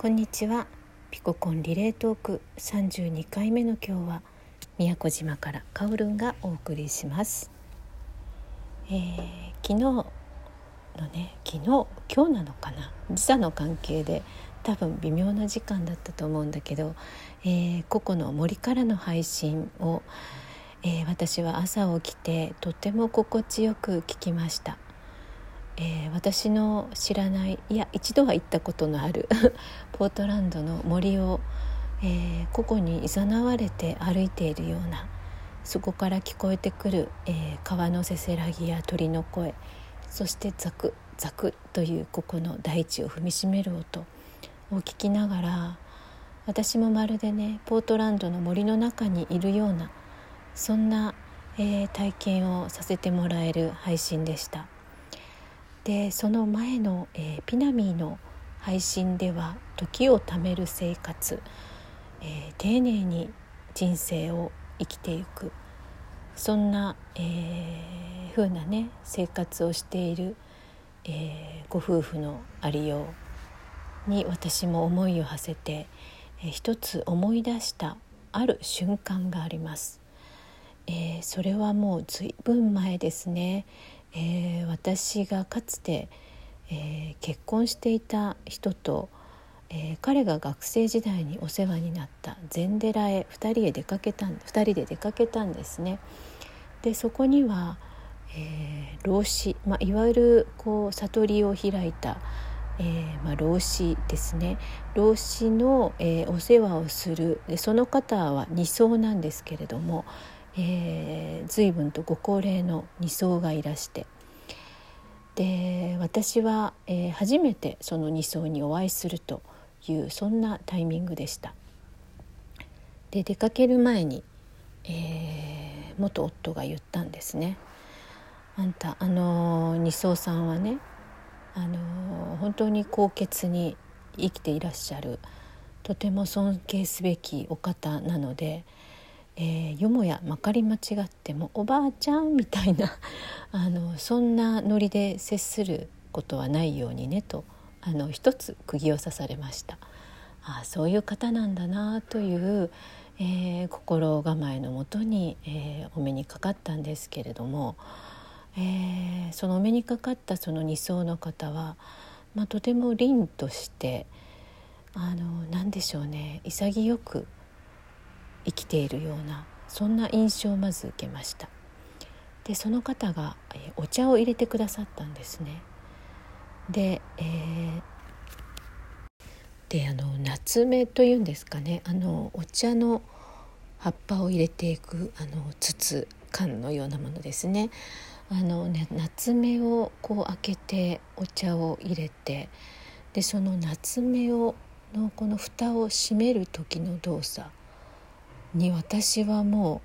こんにちは。ピココンリレートーク32回目の今日は宮古島からカオルンがお送りします、えー、昨日のね昨日今日なのかな？時差の関係で多分微妙な時間だったと思うんだけど、えー、ココの森からの配信を、えー、私は朝起きてとても心地よく聞きました。えー、私の知らないいや一度は行ったことのある ポートランドの森を、えー、個々にいざなわれて歩いているようなそこから聞こえてくる、えー、川のせせらぎや鳥の声そしてザクザクというここの大地を踏みしめる音を聞きながら私もまるでねポートランドの森の中にいるようなそんな、えー、体験をさせてもらえる配信でした。でその前の、えー、ピナミーの配信では時を貯める生活、えー、丁寧に人生を生きていくそんな、えー、風なね生活をしている、えー、ご夫婦のありように私も思いを馳せて、えー、一つ思い出したある瞬間があります。えー、それはもうずいぶん前ですね。えー、私がかつて、えー、結婚していた人と、えー、彼が学生時代にお世話になった禅寺へ2人へ出かけた2人で出かけたんですね。でそこには、え老子、まあ、いわゆるこう悟りを開いた、えーまあ、老子ですね老子の、えー、お世話をするでその方は二層なんですけれども、えー、随分とご高齢の2層がいらしてで私は、えー、初めてその2層にお会いするというそんなタイミングでした。で出かける前に、えー、元夫が言ったんですね。あんたあの二層さんはねあの本当に高潔に生きていらっしゃるとても尊敬すべきお方なのでえー、よもやまかり間違ってもおばあちゃんみたいな あのそんなノリで接することはないようにねとあの一つ釘を刺されました。あそういう方なんだなという、えー、心構えのもとに、えー、お目にかかったんですけれども、えー、そのお目にかかったその二層の方は、まあ、とても凛としてあの何でしょうね潔く生きているようなそんな印象をまず受けました。でその方が、えお茶を入れてくださったんですね。で、えー、であの夏目というんですかね。あのお茶の葉っぱを入れていくあの筒缶のようなものですね。あのね夏目をこう開けてお茶を入れてでその夏目をのこの蓋を閉める時の動作に私はも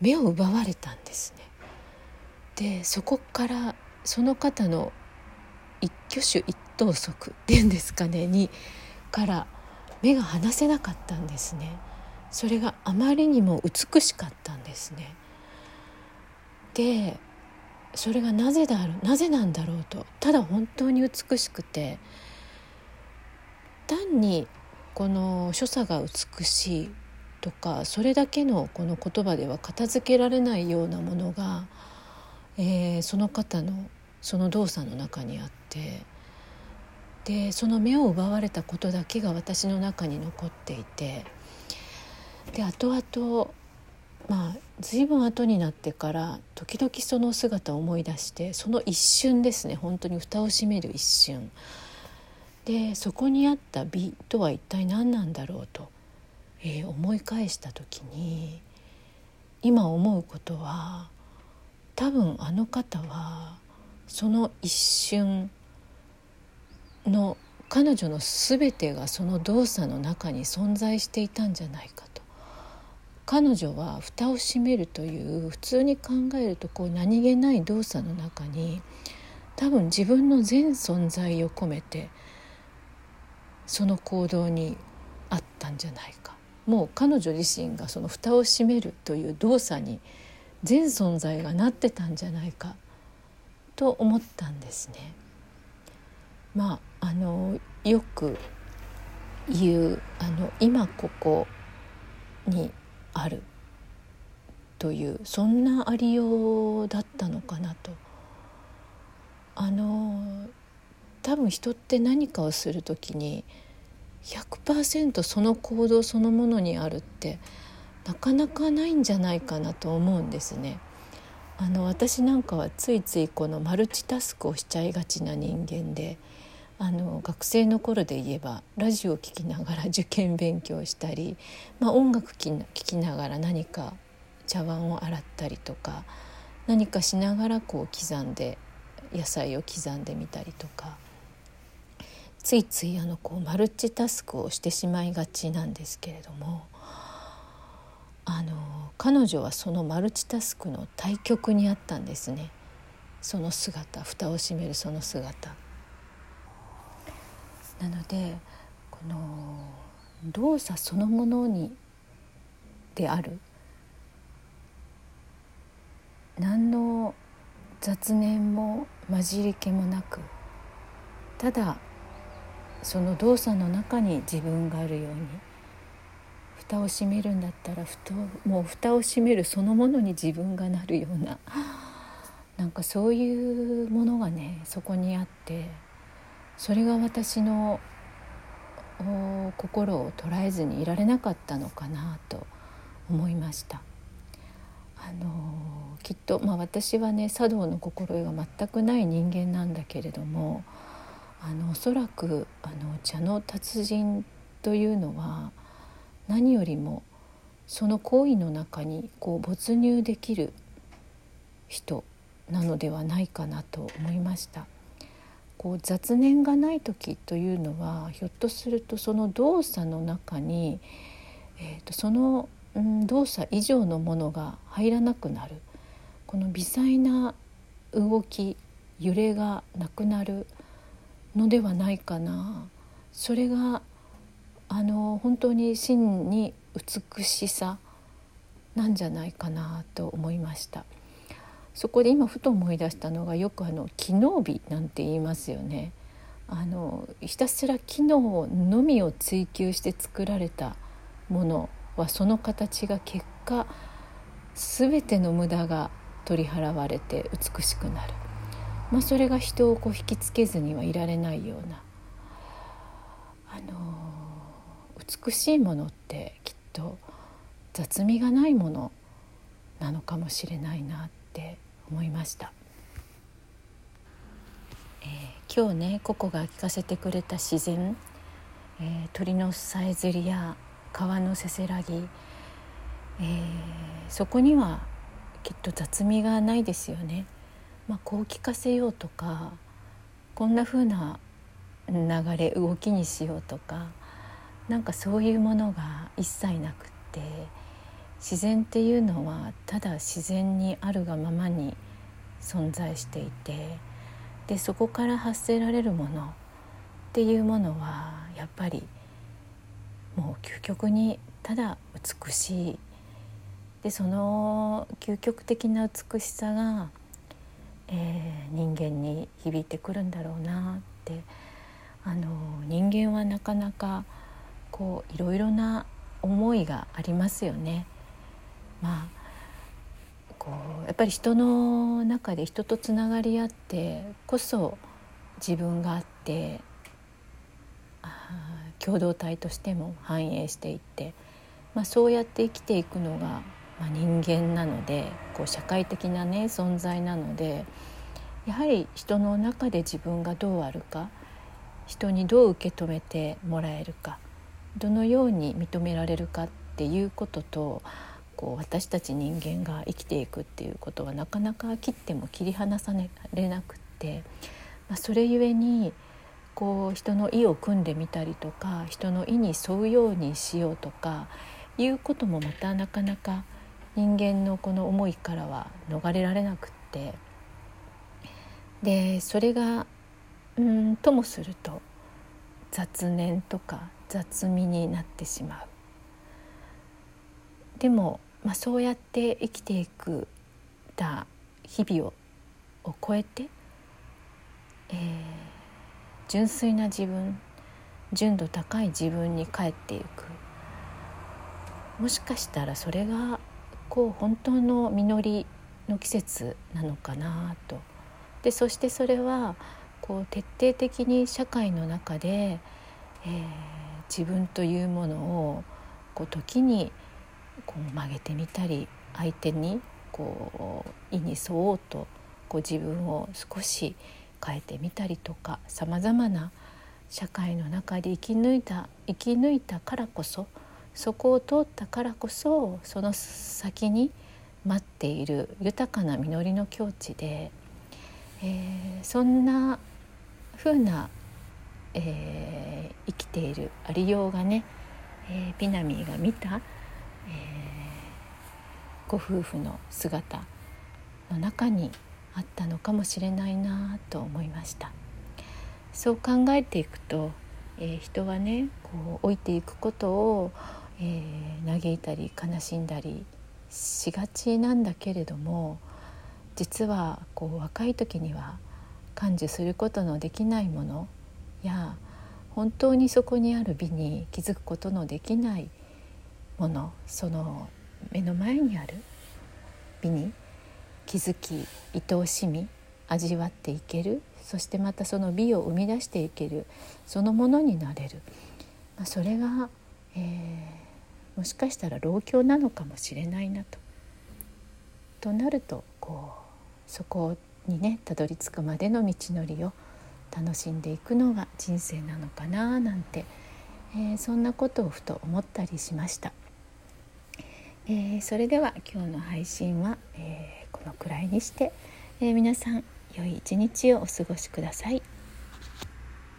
う目を奪われたんですね。でそこからその方の一挙手一投足っていうんですかねにから目が離せなかったんですね。それがあまりにも美しかったんですね。でそれがなぜだろうなぜなんだろうとただ本当に美しくて単にこの所作が美しいとかそれだけのこの言葉では片付けられないようなものが、えー、その方のその動作の中にあってでその目を奪われたことだけが私の中に残っていてで後々まあ随分後になってから時々その姿を思い出してその一瞬ですね本当に蓋を閉める一瞬でそこにあった美とは一体何なんだろうと。えー、思い返した時に今思うことは多分あの方はその一瞬の彼女の全てがその動作の中に存在していたんじゃないかと。彼女は蓋を閉めるという普通に考えるとこう何気ない動作の中に多分自分の全存在を込めてその行動にあったんじゃないか。もう彼女自身がその蓋を閉めるという動作に全存在がなってたんじゃないかと思ったんですね。まああのよくいうあの今ここにあるというそんなありようだったのかなと。あの多分人って何かをする時に100%その行動そのものにあるってなかなかないんじゃないかなと思うんですね。あの私なんかはついついこのマルチタスクをしちゃいがちな人間であの学生の頃で言えばラジオを聴きながら受験勉強したり、まあ、音楽聴きながら何か茶碗を洗ったりとか何かしながらこう刻んで野菜を刻んでみたりとかついついあのこうマルチタスクをしてしまいがちなんですけれどもあの彼女はそのマルチタスクの対極にあったんですね。その姿蓋を閉めるその姿。なのでこの動作そのものにである。何の雑念も混じり気もなく。ただその動作の中に自分があるように蓋を閉めるんだったらふともう蓋を閉めるそのものに自分がなるようななんかそういうものがねそこにあってそれが私の心を捉えずにいられなかったのかなと思いました。あのきっと、まあ、私はね茶道の心得が全くない人間なんだけれどもあのおそらくあの茶の達人というのは何よりもその行為の中にこう没入できる人なのではないかなと思いました。こう雑念がない時というのはひょっとするとその動作の中に、えーと、その、うん、動作以上のものが入らなくなるこの微細な動き揺れがなくなるのではないかなそれがあの本当に真に美しさなんじゃないかなと思いました。そこで今ふと思い出したのがよくあの機能美なんて言いますよね。あのひたすら機能のみを追求して作られたものはその形が結果全ての無駄が取り払われて美しくなる、まあ、それが人をこう引きつけずにはいられないような、あの美しいものってきっと雑味がないものなのかもしれないなって思いました、えー、今日ねココが聞かせてくれた自然、えー、鳥のさえずりや川のせせらぎ、えー、そこにはきっと雑味がないですよね。まあ、こう聞かせようとかこんな風な流れ動きにしようとかなんかそういうものが一切なくって自然っていうのはただ自然にあるがままに存在していてでそこから発せられるものっていうものはやっぱりもう究極にただ美しい。でその究極的な美しさが、えー、人間に響いてくるんだろうなってあの人間はなかなかこういろいろな思いがありますよね。まあこうやっぱり人の中で人とつながり合ってこそ自分があって共同体としても繁栄していって、まあ、そうやって生きていくのが、まあ、人間なのでこう社会的なね存在なのでやはり人の中で自分がどうあるか人にどう受け止めてもらえるかどのように認められるかっていうこととこう私たち人間が生きていくっていうことはなかなか切っても切り離されなくって、まあ、それゆえにこう人の意を組んでみたりとか人の意に沿うようにしようとかいうこともまたなかなか人間のこの思いからは逃れられなくってでそれがうんともすると雑念とか雑味になってしまう。でもまあ、そうやって生きていくた日々をを超えて、えー、純粋な自分純度高い自分に帰っていくもしかしたらそれがこう本当の実りの季節なのかなと。でそしてそれはこう徹底的に社会の中で、えー、自分というものをこう時にこう曲げてみたり相手にこう意に沿おうとこう自分を少し変えてみたりとかさまざまな社会の中で生き抜いた生き抜いたからこそそこを通ったからこそその先に待っている豊かな実りの境地で、えー、そんな風な、えー、生きているありようがね、えー、ピナミーが見た、えご夫婦の姿の中にあったのかもしれないなと思いました。そう考えていくと、えー、人はねこう老いていくことを、えー、嘆いたり悲しんだりしがちなんだけれども実はこう若い時には感受することのできないものや本当にそこにある美に気づくことのできないものその目の前にある美に気づき愛おしみ味わっていけるそしてまたその美を生み出していけるそのものになれる、まあ、それが、えー、もしかしたら老境なのかもしれないなと。となるとこうそこにねたどり着くまでの道のりを楽しんでいくのが人生なのかななんて、えー、そんなことをふと思ったりしました。えー、それでは今日の配信は、えー、このくらいにして、え、皆さん良い一日をお過ごしください。